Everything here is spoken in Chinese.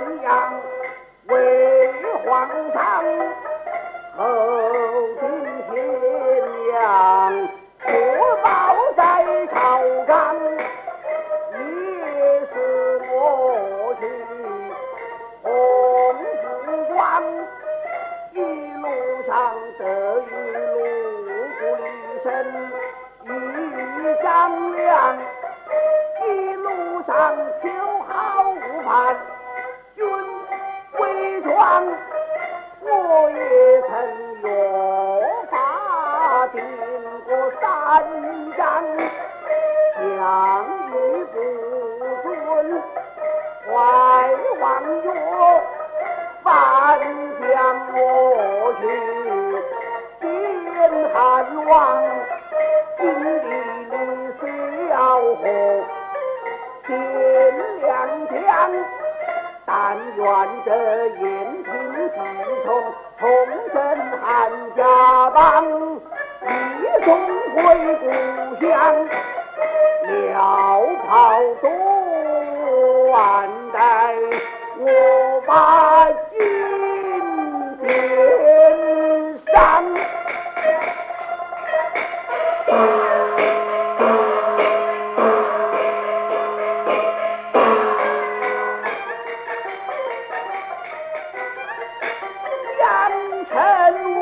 咸阳为皇上，后定咸阳国宝在朝纲，也是我去红福光，一路上得一路不离身，一张良，一路上求好无盼，三章，相遇不准，怀王曰。反将我去见汉王，今日你虽要和天两江，但愿这燕平气从回故乡，潦草多安在？我把心填上，江城。